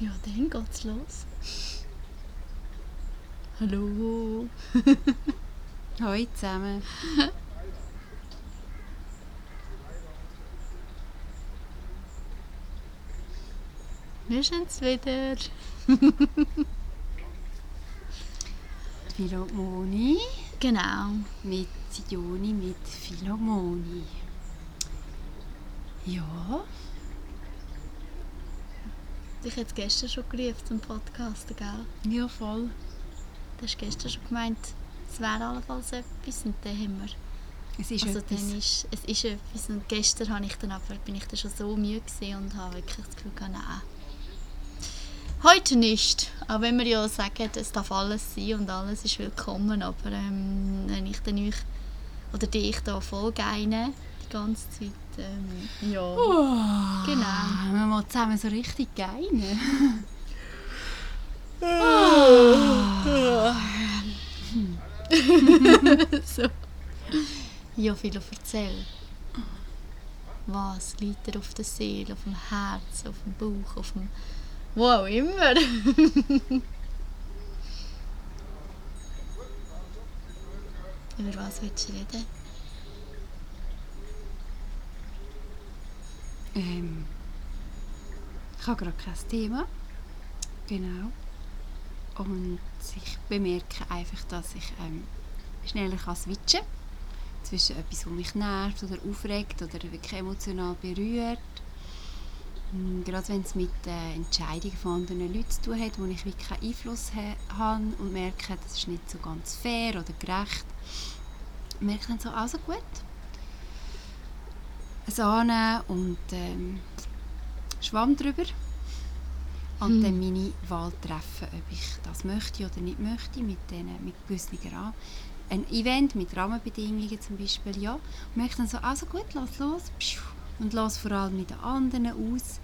Ja, dann geht's los. Hallo. Hallo zusammen. Wir sind's wieder. Philomoni Genau. mit Juni mit Philomoni. Ja, Ich hätte gestern schon gerufen zum Podcasten, gell? ja voll. Du hast gestern schon gemeint, es wäre allenfalls etwas und dann haben wir... Es ist also etwas. dann ist, es ist etwas und gestern habe ich dann aber, bin ich dann schon so müde und habe wirklich das Gefühl gehabt, nein. Heute nicht, auch wenn wir ja sagen, es darf alles sein und alles ist willkommen, aber ähm, wenn ich dann euch oder dich da voll geine die ganze Zeit, ähm, ja, Oh, genau. Wir mal zusammen so richtig geil. so. Ja, Philo, erzähl. Was liegt dir auf der Seele, auf dem Herz, auf dem Bauch, auf dem... Wo auch immer. Über was willst du reden? Ähm, ich habe gerade kein Thema. Genau. Und ich bemerke einfach, dass ich ähm, schneller kann switchen kann. Zwischen etwas, das mich nervt oder aufregt oder wirklich emotional berührt. Mm, Gerade wenn es mit äh, Entscheidungen von anderen Leuten zu tun hat, wo ich wirklich keinen Einfluss ha habe und merke, das ist nicht so ganz fair oder gerecht. Merke dann so, also gut, annehmen und ähm, Schwamm drüber. Und Hm. dann meine Wahl treffen, ob ich das möchte oder nicht möchte, mit, denen, mit gewissen Rahmen. Ein Event mit Rahmenbedingungen zum Beispiel, ja. Und merke dann so, also gut, lass los. Und lass vor allem mit den anderen aus.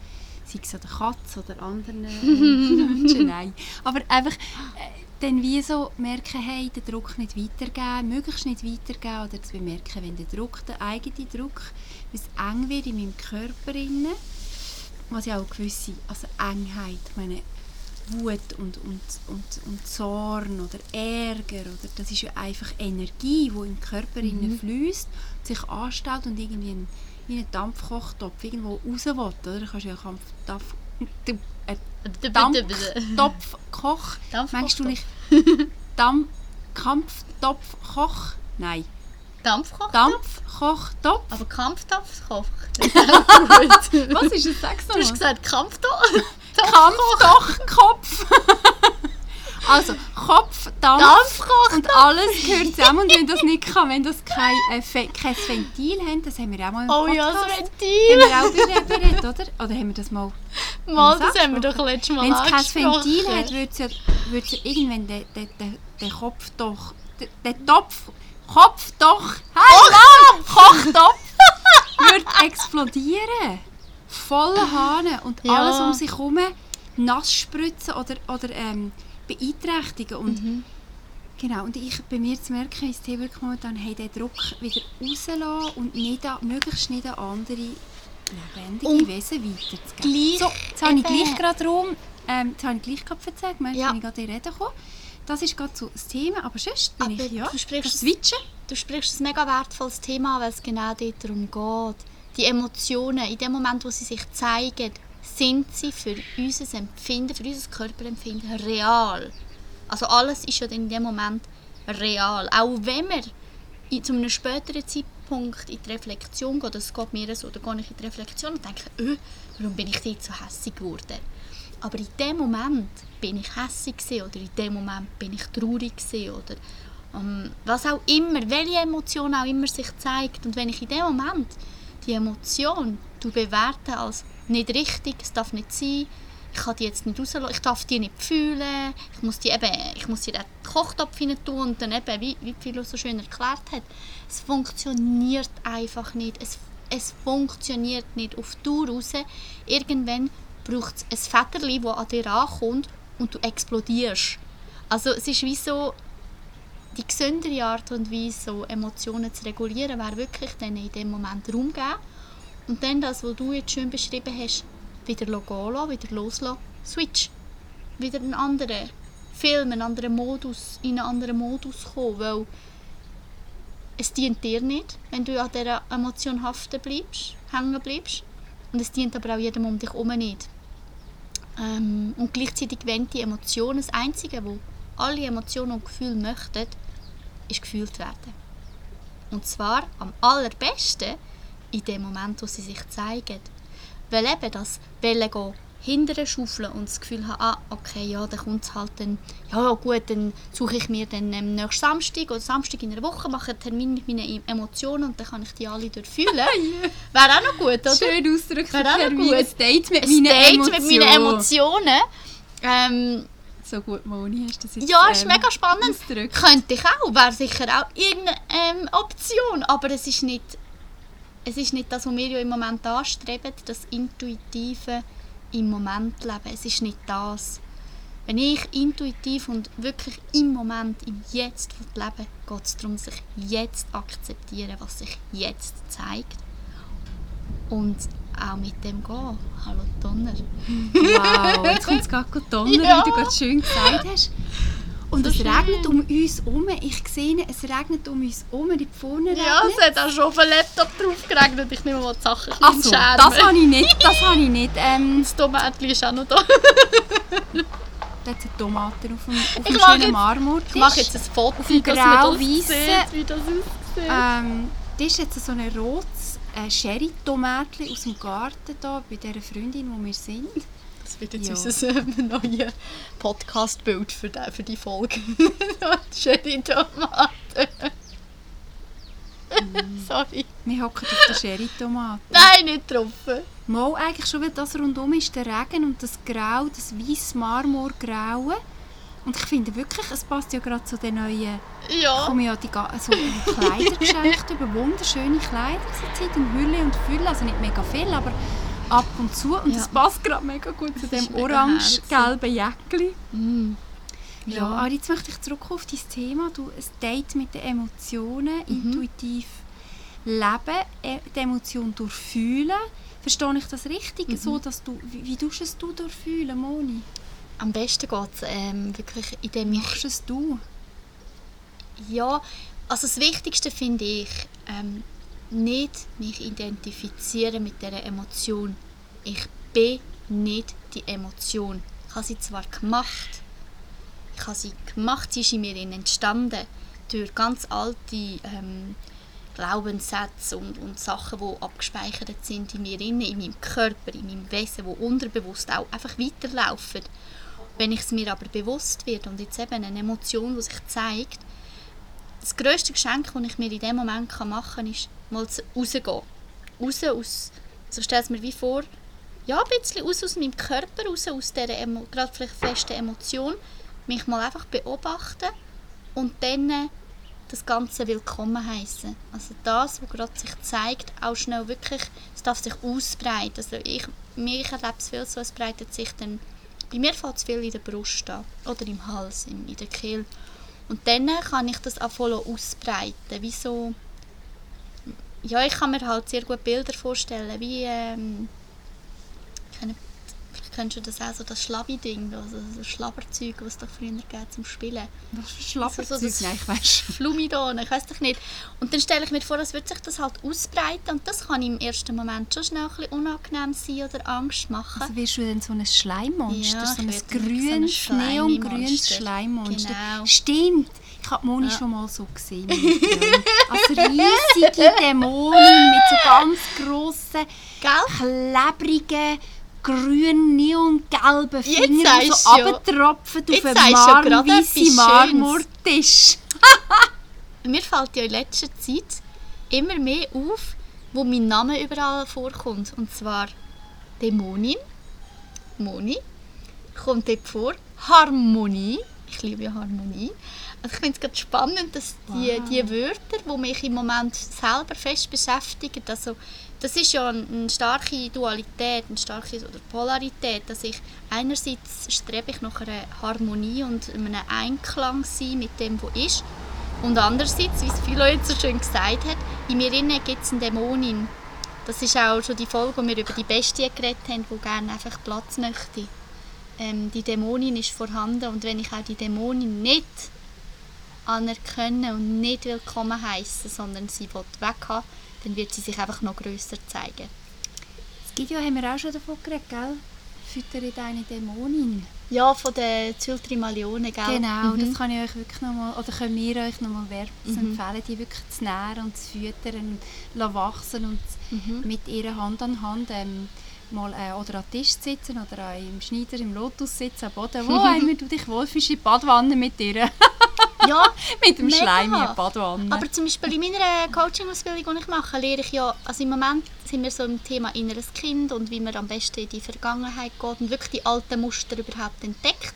Sei es an der Katze oder anderen Menschen, nein. Aber einfach äh, dann wie so merken, hey, den Druck nicht weitergeben, möglichst nicht weitergeben oder zu bemerken, wenn der Druck, der eigene Druck, wie es eng wird in meinem Körper, innen, was ja auch gewisse also Engheit, meine, Wut und, und, und, und Zorn oder Ärger, oder, das ist ja einfach Energie, die im Körper mhm. fließt, sich anstaut und irgendwie ein, wie ein Dampfkochtopf irgendwo raus will, oder? Du kannst ja einen Dampf, äh, Dampftopfkoch, meinst du nicht Dampf, Kampftopfkoch? Nein. Dampfkoch? Dampfkochtopf? Aber Kampftopfkoch? Was ist das? Sag's Du hast gesagt Kampftopf? Kampfkochkopf. Also Kopf, Dampf und alles gehört zusammen. Und wenn das nicht kann, wenn das kein, äh, kein Ventil haben, das haben wir auch mal im Oh Podcast. ja, das Haben Ventil! wir auch beredet, oder? Oder haben wir das mal... Mal, das haben wir doch letztes Mal Wenn es kein. Ventil hat, würde es ja, würde ja irgendwann der, der, der, der Kopf doch... Der, der Topf... Kopf doch... Mann! Kochtopf! würde explodieren. Voller Hahn und Ja. alles um sich herum nass spritzen oder, oder ähm, beeinträchtigen. Und, Mhm. Genau, und ich bei mir zu merken, ist es wirklich momentan, hey, den Druck wieder rauslassen und nicht an, möglichst nicht an andere lebendige Und Wesen weiterzugeben. so, jetzt habe ich gleich gerade rum, ähm, jetzt habe ich gleich gerade merkst du, Ja. ich gerade Reden komme. Das ist gerade so das Thema, aber sonst bin Aber ich, ja, du sprichst Switchen. Du sprichst ein mega wertvolles Thema, weil es genau darum geht. Die Emotionen, in dem Moment, wo sie sich zeigen, sind sie für unser Empfinden, für unser Körperempfinden real. Also alles ist ja in dem Moment real. Auch wenn wir zu einem späteren Zeitpunkt in die Reflexion gehen, das geht mir so, da gehe ich in die Reflexion und denke, öh, warum bin ich dort so hässig geworden? Aber in dem Moment bin ich gewesen, oder in dem Moment bin ich traurig oder ähm, was auch immer, welche Emotion auch immer sich zeigt. Und wenn ich in dem Moment die Emotion bewerte als nicht richtig, es darf nicht sein, ich kann die jetzt nicht rauslassen, ich darf die nicht fühlen, ich muss die eben, ich muss die in den Kochtopf hinein tun und dann eben, wie, wie Philo so schön erklärt hat, es funktioniert einfach nicht, es, es funktioniert nicht. Auf Dauer raus. Irgendwann braucht es ein Federli, das an dir ankommt und du explodierst. Also es ist wie so, die gesündere Art und Weise, so Emotionen zu regulieren, wäre wirklich dann in dem Moment Raum geben und dann das, was du jetzt schön beschrieben hast, wieder gehen wieder loslassen, switch. Wieder einen anderen Film, einen anderen Modus, in einen anderen Modus kommen, weil es dient dir nicht, wenn du an dieser Emotion haften bleibst, hängen bleibst. Und es dient aber auch jedem um dich herum nicht. Ähm, und gleichzeitig wenn die Emotionen, das Einzige, wo alle Emotionen und Gefühle möchten, ist gefühlt werden. Und zwar am allerbesten in dem Moment, wo sie sich zeigen. Weil eben das Wellen gehen hinterher schaufeln und das Gefühl haben, ah, okay, ja, dann kommt es halt dann, ja gut, dann suche ich mir dann ähm, nächsten Samstag oder Samstag in einer Woche, mache einen Termin mit meinen Emotionen und dann kann ich die alle durchfühlen. Wäre auch noch gut, oder? Schön ausdrücklich. Wäre auch noch gut. Ein Date mit Ein meinen Date Emotionen. mit meinen Emotionen. Ähm, So gut, Moni, hast du das jetzt ja, ist ähm, mega spannend. ausgedrückt. Könnte ich auch, wäre sicher auch irgendeine ähm, Option, aber es ist nicht es ist nicht das, was wir ja im Moment anstreben, das intuitive im Moment leben. Es ist nicht das. Wenn ich intuitiv und wirklich im Moment, im Jetzt lebe, geht es darum, sich jetzt akzeptieren, was sich jetzt zeigt. Und auch mit dem gehen. Hallo Donner. Wow, jetzt kommt es gerade gut donnern, Ja. wie du gerade schön gesagt hast. Und So es schön. regnet um uns herum. Ich sehe, es regnet um uns herum. Die Ja, regnet. es hat auch schon auf den Laptop drauf geregnet. Ich nehme mal die Sachen ein Ach so, das habe ich nicht. Das habe ich nicht. Ähm, Das Tomatli ist auch noch da. da hat Tomaten auf dem, auf Ich dem schönen jetzt- Marmortisch. Ich mache jetzt ein Foto, Auf dem dass man das grau-weissen- sieht, wie das aussieht. Ähm, das ist jetzt so ein rotes äh, Sherry-Tomatli aus dem Garten da, bei dieser Freundin, wo wir sind. Das wird jetzt Ja. unser ähm, neues Podcast-Bild für die, für die Folge. Schöne Tomaten. Sorry. Wir hocken auf der Sherry-Tomate. Nein, nicht getroffen. Mal eigentlich schon, weil das rundum ist der Regen und das Grau, das weiße Marmorgraue. Und ich finde wirklich, es passt ja gerade zu den neuen, Ja. kommen ja die so Kleider geschenkt über wunderschöne Kleider zurzeit in Hülle und Fülle, also nicht mega viel, aber ab und zu. Und Ja. das passt gerade mega gut zu Das dem orange-gelben Jäckli. Mm. Ja, Ja. aber jetzt möchte ich zurück auf dein Thema. Du, ein Date mit den Emotionen, Mhm. intuitiv leben, äh, die Emotion durchfühlen. Verstehe ich das richtig? Mhm. So, dass du, wie, wie tust es du durchfühlen, Moni? Am besten geht es ähm, wirklich, indem ich Machst es du? Ja, also das Wichtigste finde ich, ähm, nicht mich identifizieren mit dieser Emotion. Ich bin nicht die Emotion. Ich habe sie zwar gemacht, ich habe sie gemacht, sie ist in mir entstanden, durch ganz alte ähm, Glaubenssätze und, und Sachen, die abgespeichert sind in mir, innen, in meinem Körper, in meinem Wesen, die unterbewusst auch einfach weiterlaufen. Wenn ich es mir aber bewusst wird und jetzt eben eine Emotion, die sich zeigt, das grösste Geschenk, das ich mir in dem Moment machen kann, ist mal rausgehen. Raus aus, also ich stelle es mir wie vor, ja, ein bisschen raus aus meinem Körper, raus aus dieser Emo gerade vielleicht festen Emotion, mich mal einfach beobachten und dann äh, das Ganze willkommen heißen. Also das, was gerade sich zeigt, auch schnell wirklich, es darf sich ausbreiten. Also ich, mir, erlebe es viel so, es breitet sich dann, bei mir fällt es viel in der Brust an oder im Hals, in, in der Kehle. Und dann kann ich das auch voll ausbreiten, wie so, ja, ich kann mir halt sehr gut Bilder vorstellen, wie, ähm, kennst du das auch, so das Schlabi-Ding, also das Schlabberzeug, was es da früher gab zum Spielen. Was für Schlapperzeug? So- so das- Nein, ich weiss. Flumidon, ich weiß doch nicht. Und dann stelle ich mir vor, als würde sich das halt ausbreiten und das kann im ersten Moment schon schnell ein bisschen unangenehm sein oder Angst machen. Also wirst du dann so ein Schleimmonster, Ja, so ein grünes, so neongrünes. Schleimmonster. Genau. Stimmt. Ich habe Moni Ja. schon mal so gesehen. meine Freunde. Als riesige Dämonin mit so ganz grossen, Gell? klebrigen, grün, neongelben Fingern, die so runtertropfen auf einen etwas Marmortisch. Mir fällt ja in letzter Zeit immer mehr auf, wo mein Name überall vorkommt. Und zwar Dämonin, Moni, kommt dort vor, Harmonie, ich liebe ja Harmonie. Also ich finde es gerade spannend, dass die, Wow. die Wörter, die mich im Moment selber fest beschäftigen, also das ist ja eine, starke Dualität, eine starke oder Polarität, dass ich einerseits strebe ich nach einer Harmonie und einem Einklang sein mit dem, was ist, und andererseits, wie es Philo jetzt so schön gesagt hat, in mir innen gibt es eine Dämonin. Das ist auch schon die Folge, wo wir über die Bestie geredet haben, die gerne einfach Platz möchte. Ähm, die Dämonin ist vorhanden und wenn ich auch die Dämonin nicht anerkennen und nicht willkommen heißen, sondern sie will weghaben, dann wird sie sich einfach noch grösser zeigen. Das Video haben wir auch schon davon geredet, gell? Füttere deine Dämonin. Ja, von den Zyltrimaleonen, gell? Genau, Mhm. das kann ich euch wirklich nochmal, oder können wir euch nochmal wärmstens Mhm. empfehlen, die wirklich zu nähren und zu füttern und wachsen und Mhm. mit ihrer Hand an Hand ähm, mal äh, oder an Tisch zu sitzen oder im Schneider, im Lotus sitzen, am Boden, wo einmal du dich wohlfühlst, in die Badwanne mit ihr, Ja, mit dem Mega. Schleim in die Badwanne. aber zum Beispiel in meiner Coaching-Ausbildung, die ich mache, lehre ich ja, also im Moment sind wir so im Thema inneres Kind und wie man am besten in die Vergangenheit geht und wirklich die alten Muster überhaupt entdeckt.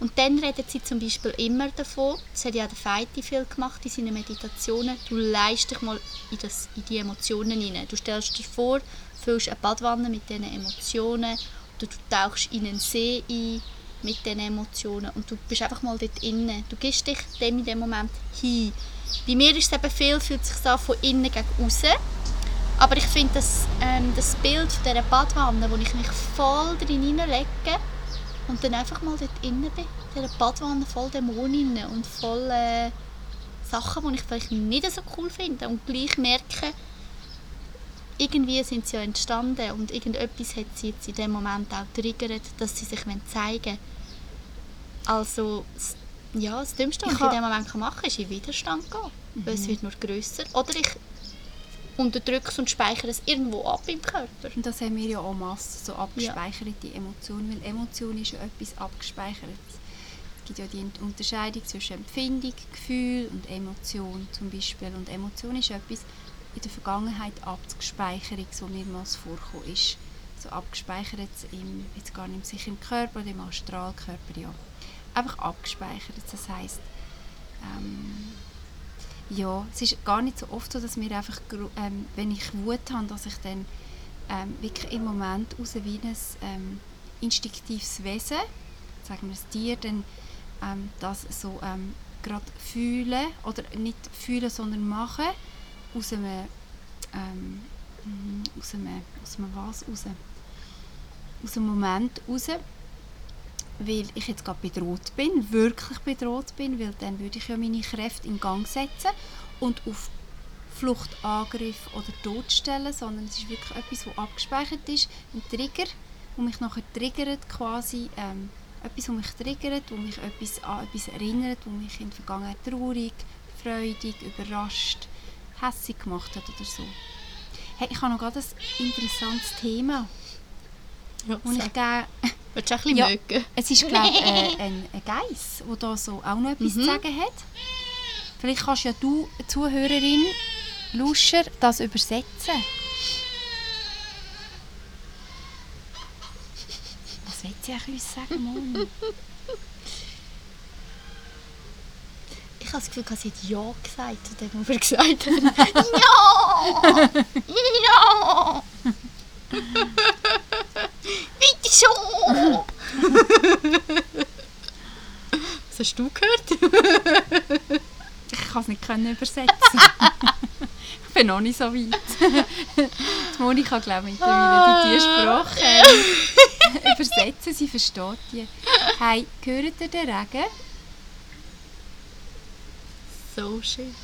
Und dann redet sie zum Beispiel immer davon, das hat ja der Feiti viel gemacht in seinen Meditationen, du leist dich mal in, das, in die Emotionen hinein. Du stellst dir vor, füllst eine Badwanne mit diesen Emotionen oder du tauchst in einen See ein mit diesen Emotionen und du bist einfach mal dort innen. Du gibst dich dem in dem Moment hin. Bei mir ist es eben viel, fühlt sich so von innen gegen außen. Aber ich finde das, ähm, das Bild von dieser Badwanne, wo ich mich voll drin hineinlege und dann einfach mal dort innen bin, in dieser Badwanne voll Dämoninnen und voll äh, Sachen, die ich vielleicht nicht so cool finde und gleich merke, irgendwie sind sie ja entstanden und irgendetwas hat sie jetzt in dem Moment auch triggert, dass sie sich zeigen wollen. Also, ja, das Dümmste, was Ich ich, in dem Moment machen kann, ist in Widerstand gehen. Weil Mhm. es wird nur grösser. Oder ich unterdrücke es und speichere es irgendwo ab im Körper. Und das haben wir ja auch Masse, so abgespeicherte Emotionen, weil Emotion ist ja etwas Abgespeichertes. Es gibt ja die Unterscheidung zwischen Empfindung, Gefühl und Emotion zum Beispiel. Und Emotion ist etwas in der Vergangenheit abgespeichert, so mehrmals vorgekommen ist. So abgespeichert im, jetzt gar nicht sicher im Körper oder im Astralkörper, ja. Einfach abgespeichert, das heisst, ähm, ja, es ist gar nicht so oft so, dass mir einfach, ähm, wenn ich Wut habe, dass ich dann ähm, wirklich im Moment raus wie ein ähm, instinktives Wesen, sagen wir ein Tier, dann ähm, das so ähm, gerade fühlen, oder nicht fühlen, sondern machen, aus einem, ähm, mhm, aus einem, aus einem was raus? Aus einem Moment raus, weil ich jetzt gerade bedroht bin, wirklich bedroht bin, weil dann würde ich ja meine Kräfte in Gang setzen und auf Flucht, Angriff oder Tod stellen, sondern es ist wirklich etwas, was abgespeichert ist, ein Trigger, wo mich nachher triggert quasi, ähm, etwas, was mich triggert, wo mich etwas an etwas erinnert, wo mich in der Vergangenheit traurig, freudig, überrascht, hässig gemacht hat oder so. Hey, ich habe noch gerade ein interessantes Thema, Ja, wo ich gerne Willst du auch ein bisschen Ja. mögen? es ist, glaube ich, äh, ein, ein Geiss, der da so auch noch etwas Mhm. zu sagen hat. Vielleicht kannst ja du, Zuhörerin, Luscher, das übersetzen. Was will sie eigentlich uns sagen, Moni? Ich habe das Gefühl, sie hat Ja gesagt zu dem, was wir gesagt haben. ja! Ja! Bitte schon! Was hast du gehört? Ich kann es nicht können übersetzen. ich bin noch nicht so weit. Die Monika glaube ich mittlerweile die Sprache ähm, übersetzen, sie versteht die. Hey, hört ihr den Regen? So schön.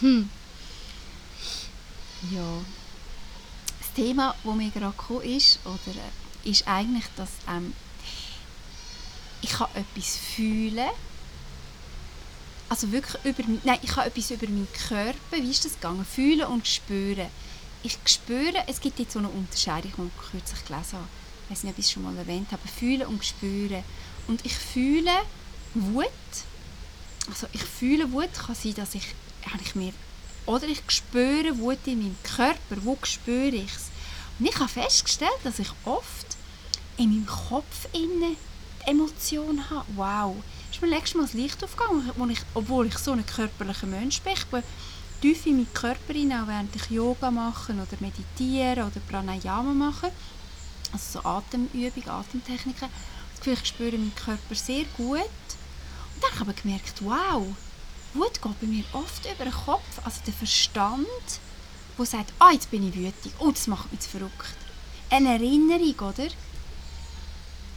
Hm. Ja. Thema, das mir gerade gekommen ist, oder, äh, ist eigentlich, dass ähm, ich kann etwas fühlen also wirklich über nein, ich kann etwas über meinen Körper, wie ist das gegangen, fühlen und spüren. Ich spüre, es gibt jetzt so eine Unterscheidung, die ich kürzlich gelesen habe. Ich weiß nicht, ob ich es schon mal erwähnt habe. Fühlen und spüren. Und ich fühle Wut. Also ich fühle Wut, kann sein, dass ich, habe ich mir oder ich spüre Wut in meinem Körper. Wo spüre ich es? Und ich habe festgestellt, dass ich oft in meinem Kopf innen die Emotion habe. Wow. Ist mir letztes Mal das Licht aufgegangen, ich, obwohl ich so ein körperlicher Mensch bin. Ich bin tief in meinen Körper hinein, auch während ich Yoga mache oder meditiere oder Pranayama mache. Also so Atemübungen, Atemtechniken. Das Gefühl, ich spüre meinen Körper sehr gut. Und dann habe ich gemerkt, wow, Wut geht bei mir oft über den Kopf, also der Verstand, wo sagt, ah, jetzt bin ich wütend, oh, das macht mich zu verrückt. Eine Erinnerung, oder?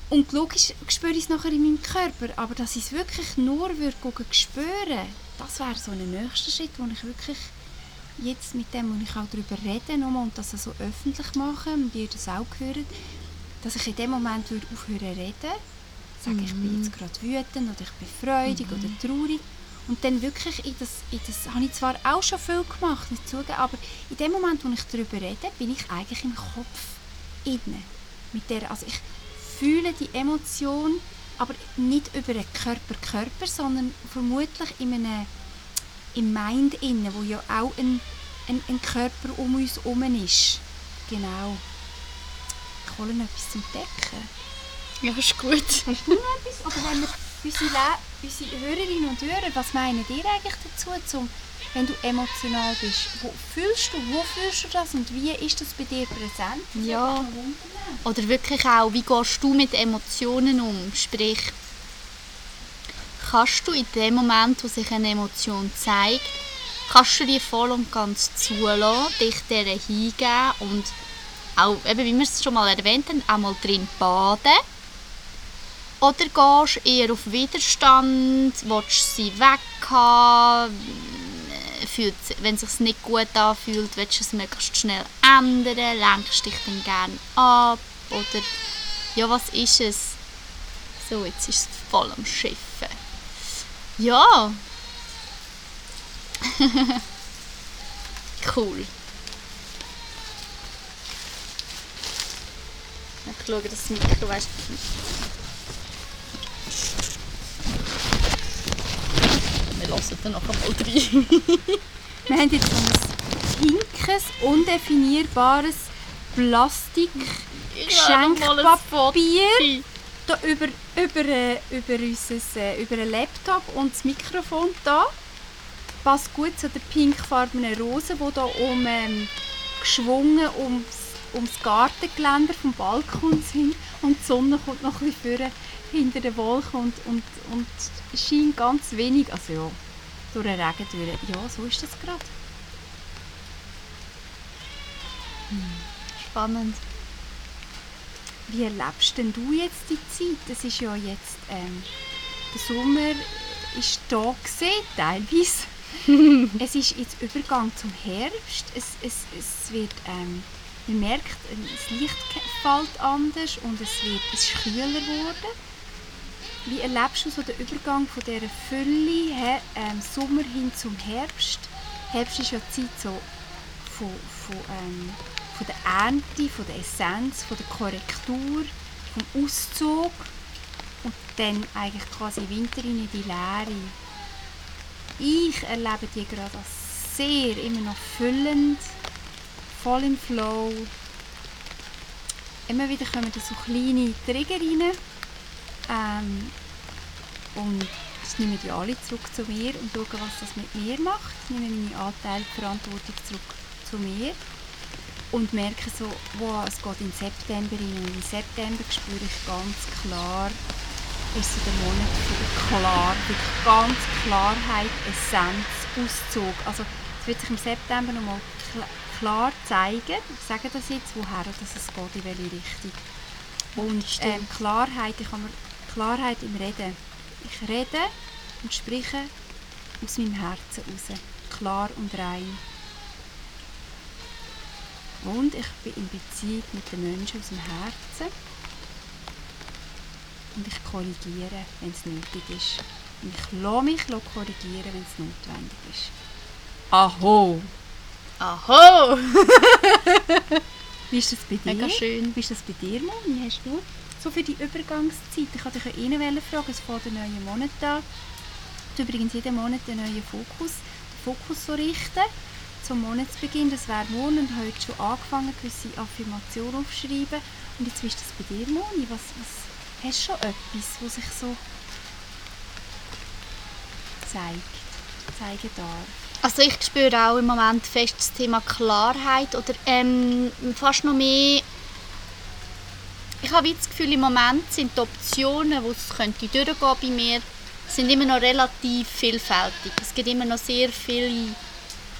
Und logisch spüre ich es nachher in meinem Körper, aber dass ich es wirklich nur würde spüren, das wäre so ein nächster Schritt, wo ich wirklich jetzt mit dem, wo ich auch darüber rede nochmal, und das so öffentlich mache und ihr das auch hört, dass ich in dem Moment würde aufhören reden, sage mhm. ich bin jetzt mhm. gerade wütend oder ich bin freudig mhm. oder traurig und dann wirklich in das, in das habe ich zwar auch schon viel gemacht, nicht zugeben, aber in dem Moment, wo ich darüber rede, bin ich eigentlich im Kopf innen. Mit der, also ich fühle die Emotion, aber nicht über den Körper-Körper, sondern vermutlich in einem im Mind innen, wo ja auch ein, ein, ein Körper um uns herum ist. Genau. Ich hole noch etwas zum Decken. Ja, ist gut. Hast du noch etwas? Oder wenn wir unsere, unsere Hörerinnen und Hörer, was meinen ihr eigentlich dazu, zum, wenn du emotional bist? Wo fühlst du, wo fühlst du das und wie ist das bei dir präsent? Ja. Oder wirklich auch, wie gehst du mit Emotionen um? Sprich, kannst du in dem Moment, wo sich eine Emotion zeigt, kannst du die voll und ganz zulassen, dich der hingeben und auch, eben, wie wir es schon mal erwähnt haben, einmal drin baden. Oder gehst du eher auf Widerstand, willst sie weghaben, fühlt, wenn es sich nicht gut anfühlt, willst du es möglichst schnell ändern, lenkst dich dann gerne ab oder ja, was ist es? So, jetzt ist es voll am Schiffen. Ja. cool. Ich schaue, dass das Mikro weißt. Wir lassen dann noch einmal rein. Wir haben jetzt ein pinkes, undefinierbares Plastik-Geschenkpapier da über, über, äh, über, unser, äh, über einen Laptop und das Mikrofon da. Passt gut zu der pinkfarbenen Rose, die da um, ähm, geschwungen ums, ums Gartengeländer vom Balkon sind. Und die Sonne kommt noch ein bisschen hinter den Wolken und, und, und scheint ganz wenig, also ja, durch den Regen durch. Ja, so ist das gerade. Hm. Spannend. Wie erlebst denn du jetzt die Zeit? Es ist ja jetzt, ähm, der Sommer ist da gesehen, teilweise. es ist jetzt Übergang zum Herbst. Es, es, es wird, ähm, man merkt, das Licht fällt anders und es, wird, es ist kühler geworden. Wie erlebst du so den Übergang von dieser Fülle, ähm, Sommer hin zum Herbst? Herbst ist ja die Zeit so von, von ähm, von der Ernte, von der Essenz, von der Korrektur, vom Auszug und dann eigentlich quasi Winter in die Leere. Ich erlebe die gerade als sehr immer noch füllend, voll im Flow. Immer wieder kommen da so kleine Trigger rein. Ähm, und ich nehme die alle zurück zu mir und schaue, was das mit mir macht. Ich nehme meine Anteil Verantwortung zurück zu mir und merke so, wow, es geht in September rein. Und im September spüre ich ganz klar, ist so der Monat für der Klar, wirklich ganz Klarheit, Essenz, Auszug. Also es wird sich im September nochmal klar zeigen, ich sage das jetzt, woher das es geht, in welche Richtung. Und ähm, Klarheit, ich habe Klarheit im Reden. Ich rede und spreche aus meinem Herzen raus. Klar und rein. Und ich bin in Beziehung mit den Menschen aus dem Herzen. Und ich korrigiere, wenn es nötig ist. Und ich lasse mich korrigieren, wenn es notwendig ist. Aho! Aho! Wie ist das bei dir? Mega schön. Wie ist das bei dir, Moni? Hast du so für die Übergangszeit? Ich wollte dich ja fragen, es fängt der neue Monat an. Übrigens jeden Monat einen neuen Fokus, Fokus so richten zum Monatsbeginn, das wäre morgen und heute schon angefangen, gewisse Affirmationen aufzuschreiben. Und jetzt ist das bei dir, Moni. Was, was, hast du schon etwas, was sich so zeigt, zeigen darf? Also ich spüre auch im Moment fest das Thema Klarheit oder ähm, fast noch mehr ich habe das Gefühl, im Moment sind die Optionen, wo es könnte durchgehen bei mir, sind immer noch relativ vielfältig. Es gibt immer noch sehr viele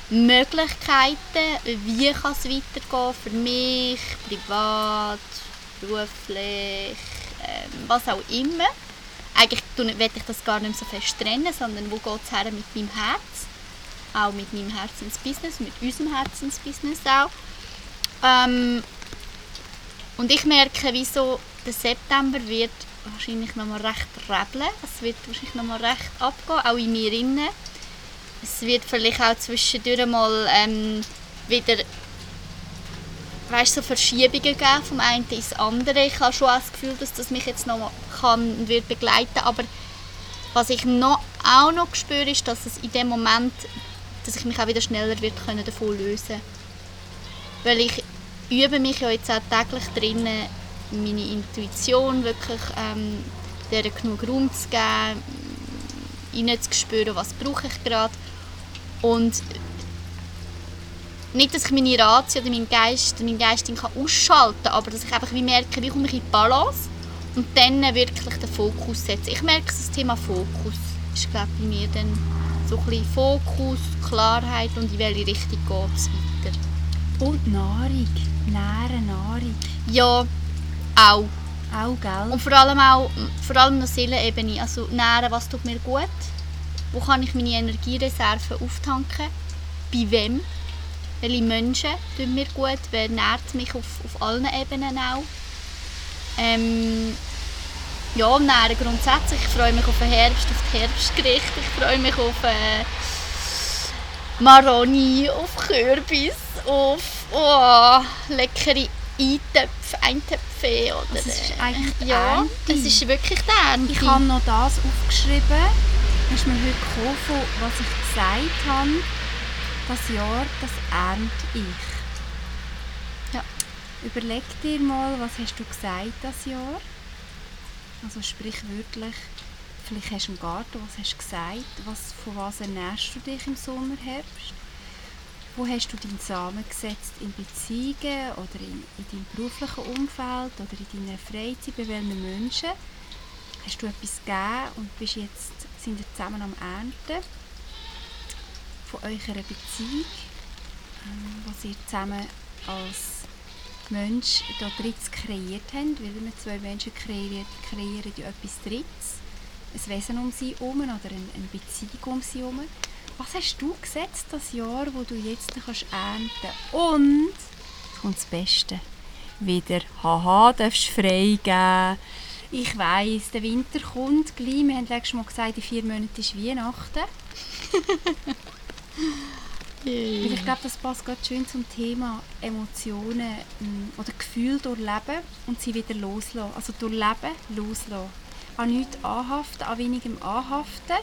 Möglichkeiten, wie kann es weitergehen für mich, privat, beruflich, ähm, was auch immer. Eigentlich will ich das gar nicht so fest trennen, sondern wo geht es her mit meinem Herz? Auch mit meinem Herzensbusiness, mit unserem Herzensbusiness auch. Ähm, und ich merke, wieso der September wird wahrscheinlich noch mal recht rebeln. Es wird wahrscheinlich noch mal recht abgehen, auch in mir innen. Es wird vielleicht auch zwischendurch mal ähm, wieder weißt, so Verschiebungen geben vom einen ins andere. Ich habe schon das Gefühl, dass das mich jetzt noch kann und wird begleiten aber was ich noch, auch noch spüre, ist, dass es in dem Moment, dass ich mich auch wieder schneller wird können davon lösen Weil ich übe mich ja jetzt auch täglich drinnen, meine Intuition wirklich ähm, der genug Raum zu geben, ihnen zu spüren, was brauche ich gerade und nicht, dass ich meine Ratio oder meinen Geist, meinen Geist kann ausschalten kann, aber dass ich einfach wie merke, wie komme ich in die Balance und dann wirklich den Fokus setzen. Ich merke, das Thema Fokus ist glaube bei mir dann so ein bisschen Fokus, Klarheit und in welche Richtung geht es weiter. Und Nahrung, nähere Nahrung. Ja, auch. Auch, gell? Und vor allem auch, vor allem auf Seelenebene, also nähren, was tut mir gut, wo kann ich meine Energiereserven auftanken, bei wem welche Menschen tun mir gut, wer nährt mich auf, auf allen Ebenen auch. Ähm, ja, nähren grundsätzlich. Ich freue mich auf den Herbst, auf das Herbstgericht. Ich freue mich auf äh, Maroni, auf Kürbis, auf oh, leckere Eintöpfe, Eintöpfe. Oder, also es ist eigentlich ja, Ernte. es ist wirklich die Ernte. Ich habe noch das aufgeschrieben. Ist mir heute gekommen, was ich gesagt habe das Jahr, das ernte ich. Ja. Überleg dir mal, was hast du gesagt das Jahr? Also sprichwörtlich, vielleicht hast du einen Garten, was hast du gesagt? Was, von was ernährst du dich im Sommer, Herbst? Wo hast du deinen Samen gesetzt? In Beziehungen oder in, in deinem beruflichen Umfeld oder in deiner Freizeit? Bei welchen Menschen? Hast du etwas gegeben und bist jetzt, sind wir zusammen am Ernten? von eurer Beziehung, ähm, was ihr zusammen als Mensch da Drittes kreiert habt, weil wir zwei Menschen kreieren, kreieren ja etwas Drittes, ein Wesen um sie herum oder eine, Beziehung um sie herum. Was hast du gesetzt das Jahr, wo du jetzt kannst ernten Und, kommt das Beste, wieder, haha, darfst freigeben. Ich weiss, der Winter kommt gleich. Wir haben letztes Mal gesagt, in vier Monaten ist Weihnachten. Weil ich glaube, das passt gerade schön zum Thema Emotionen mm, oder Gefühle durchleben und sie wieder loslassen. Also durchleben, loslassen. An nichts anhaften, an wenigem anhaften.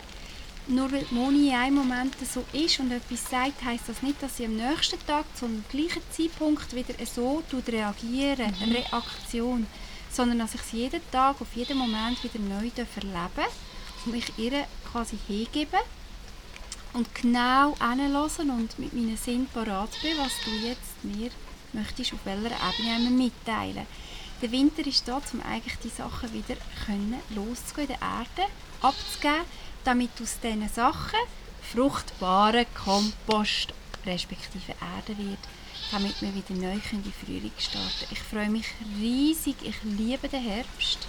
Nur weil Moni in einem Moment so ist und etwas sagt, heisst das nicht, dass sie am nächsten Tag zum gleichen Zeitpunkt wieder so reagieren, mhm. Reaktion, sondern dass ich sie jeden Tag, auf jeden Moment wieder neu erleben und mich ihr quasi hingeben und genau hinhören und mit meinen Sinn parat bin, was du jetzt mir möchtest, auf welcher Ebene mitteilen. Der Winter ist da, um eigentlich die Sachen wieder können, loszugehen, in der Erde abzugeben, damit aus diesen Sachen fruchtbaren Kompost respektive Erde wird, damit wir wieder neu in die Frühling starten Ich freue mich riesig, ich liebe den Herbst.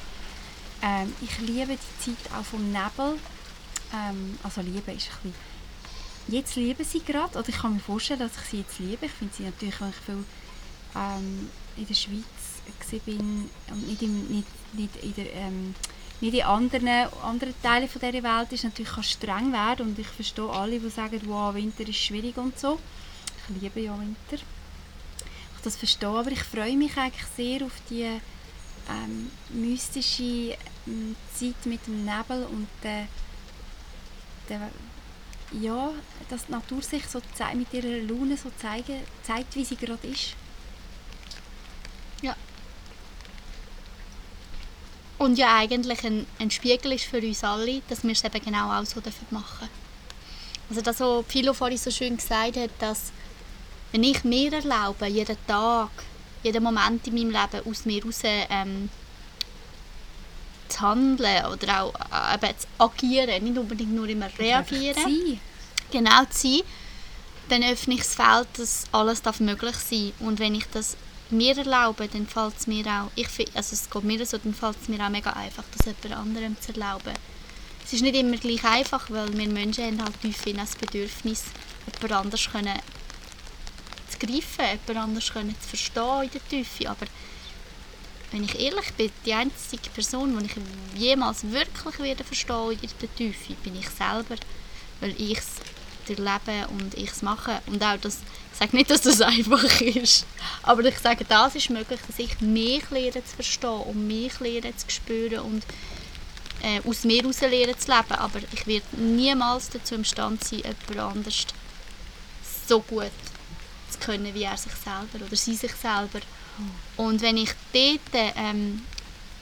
Ähm, ich liebe die Zeit auch vom Nebel. Ähm, also liebe ist ein bisschen Jetzt liebe sie gerade, oder ich kann mir vorstellen, dass ich sie jetzt liebe. Ich finde sie natürlich, wenn ich viel ähm, in der Schweiz bin und nicht, im, nicht, nicht in der, nicht in anderen, anderen Teilen von dieser Welt ist natürlich kann streng werden und ich verstehe alle, die sagen, wow, Winter ist schwierig und so. Ich liebe ja Winter. Ich das verstehe, aber ich freue mich eigentlich sehr auf die ähm, mystische ähm, Zeit mit dem Nebel und der, der ja, dass die Natur sich so mit ihrer Laune so zeigen, zeigt, wie sie gerade ist. Und ja eigentlich ein, ein Spiegel ist für uns alle, dass wir es eben genau auch so machen dürfen. Also das, was Philo vorhin so schön gesagt hat, dass wenn ich mir erlaube, jeden Tag, jeden Moment in meinem Leben aus mir raus ähm, zu handeln oder auch äh, eben zu agieren, nicht unbedingt nur immer reagieren. Sein. Genau zu sein, dann öffne ich das Feld, dass alles darf möglich sein Und wenn ich das mir erlaube, dann fällt es mir auch, ich, find- also es geht mir so, dann fällt es mir auch mega einfach, das jemand anderem zu erlauben. Es ist nicht immer gleich einfach, weil wir Menschen haben halt häufig das Bedürfnis, jemand anders können zu greifen, jemand anders können zu verstehen in der Tiefe. Aber wenn ich ehrlich bin, die einzige Person, die ich jemals wirklich werde verstehen in der Tiefe, bin ich selber, weil ich es erlebe und ich es mache. Und auch das, sage nicht, dass das einfach ist, aber ich sage, das ist möglich, dass ich mich lehre zu verstehen und mich lehre zu spüren und äh, aus mir heraus lernen zu leben. Aber ich werde niemals dazu imstande sein, jemand anders so gut zu können, wie er sich selber oder sie sich selber. Und wenn ich dort ähm,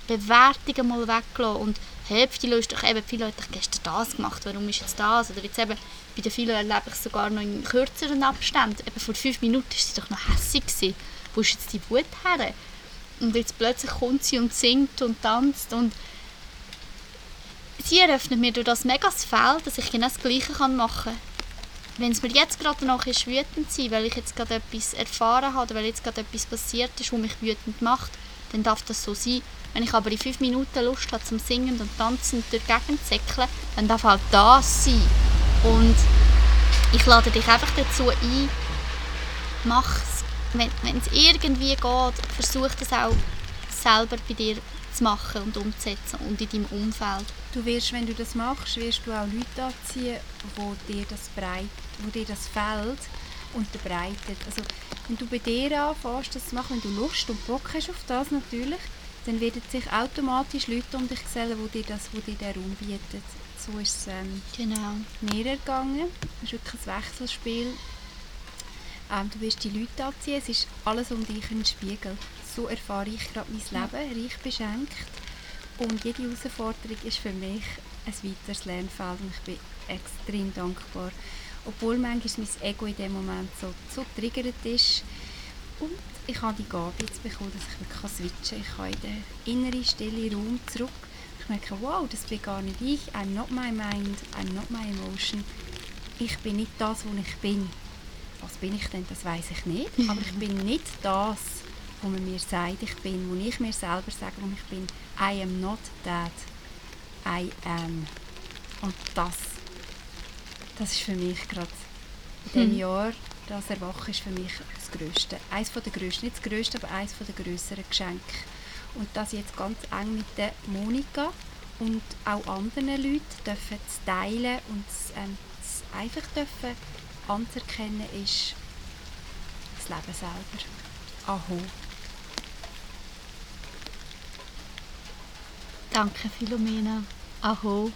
Bewertungen mal weglasse und hey, die Leute, doch eben, viele Leute haben gestern das gemacht, warum ist jetzt das? Oder jetzt eben, bei den vielen erlebe ich sogar noch in kürzeren Abständen. Eben vor fünf Minuten war sie doch noch hässig. Gewesen. Wo ist jetzt die Wut her? Und jetzt plötzlich kommt sie und singt und tanzt und sie eröffnet mir durch das mega Feld, dass ich genau das Gleiche machen kann. Wenn es mir jetzt gerade danach ist, wütend sein, weil ich jetzt gerade etwas erfahren habe oder weil jetzt gerade etwas passiert ist, was mich wütend macht, dann darf das so sein. Wenn ich aber in fünf Minuten Lust habe zum Singen und Tanzen durch die Gegend zu säckeln, dann darf halt das sein. Und ich lade dich einfach dazu ein, mach es. Wenn wenn es irgendwie geht, versuch das auch selber bei dir zu machen und umzusetzen und in deinem Umfeld. Du wirst, wenn du das machst, wirst du auch Leute anziehen, wo dir das breit, wo dir das fällt unterbreitet. Also wenn du bei dir anfängst, das zu machen, wenn du Lust und Bock hast auf das natürlich, dann werden sich automatisch Leute um dich gesellen, wo dir das, wo dir den Raum bietet. So ist es ähm, Genau. mir ergangen. Es ist wirklich ein Wechselspiel. Ähm, du wirst die Leute anziehen, es ist alles um dich ein Spiegel. So erfahre ich gerade mein Leben, reich beschenkt. Und jede Herausforderung ist für mich ein weiteres Lernfeld und ich bin extrem dankbar. Obwohl manchmal mein Ego in dem Moment so, so triggert ist. Und ich habe die Gabe jetzt bekommen, dass ich wirklich kann switchen kann. Ich kann in den inneren, stillen Raum zurück. Ich merke, wow, das bin gar nicht ich. I'm not my mind, I'm not my emotion. Ich bin nicht das, was ich bin. Was bin ich denn, das weiß ich nicht. Aber ich bin nicht das, was man mir sagt, ich bin. Wo ich mir selber sage, wo ich bin. I am not that. I am. Und das, das ist für mich gerade in diesem Hm. Jahr, das Erwachen ist für mich das Größte. Eines der grössten, nicht das Größte, aber eines der grösseren Geschenke. Und das jetzt ganz eng mit der Monika und auch anderen Leuten dürfen zu teilen und es, ähm, es einfach dürfen anzuerkennen ist das Leben selber. Aho. Danke, Philomena. Aho.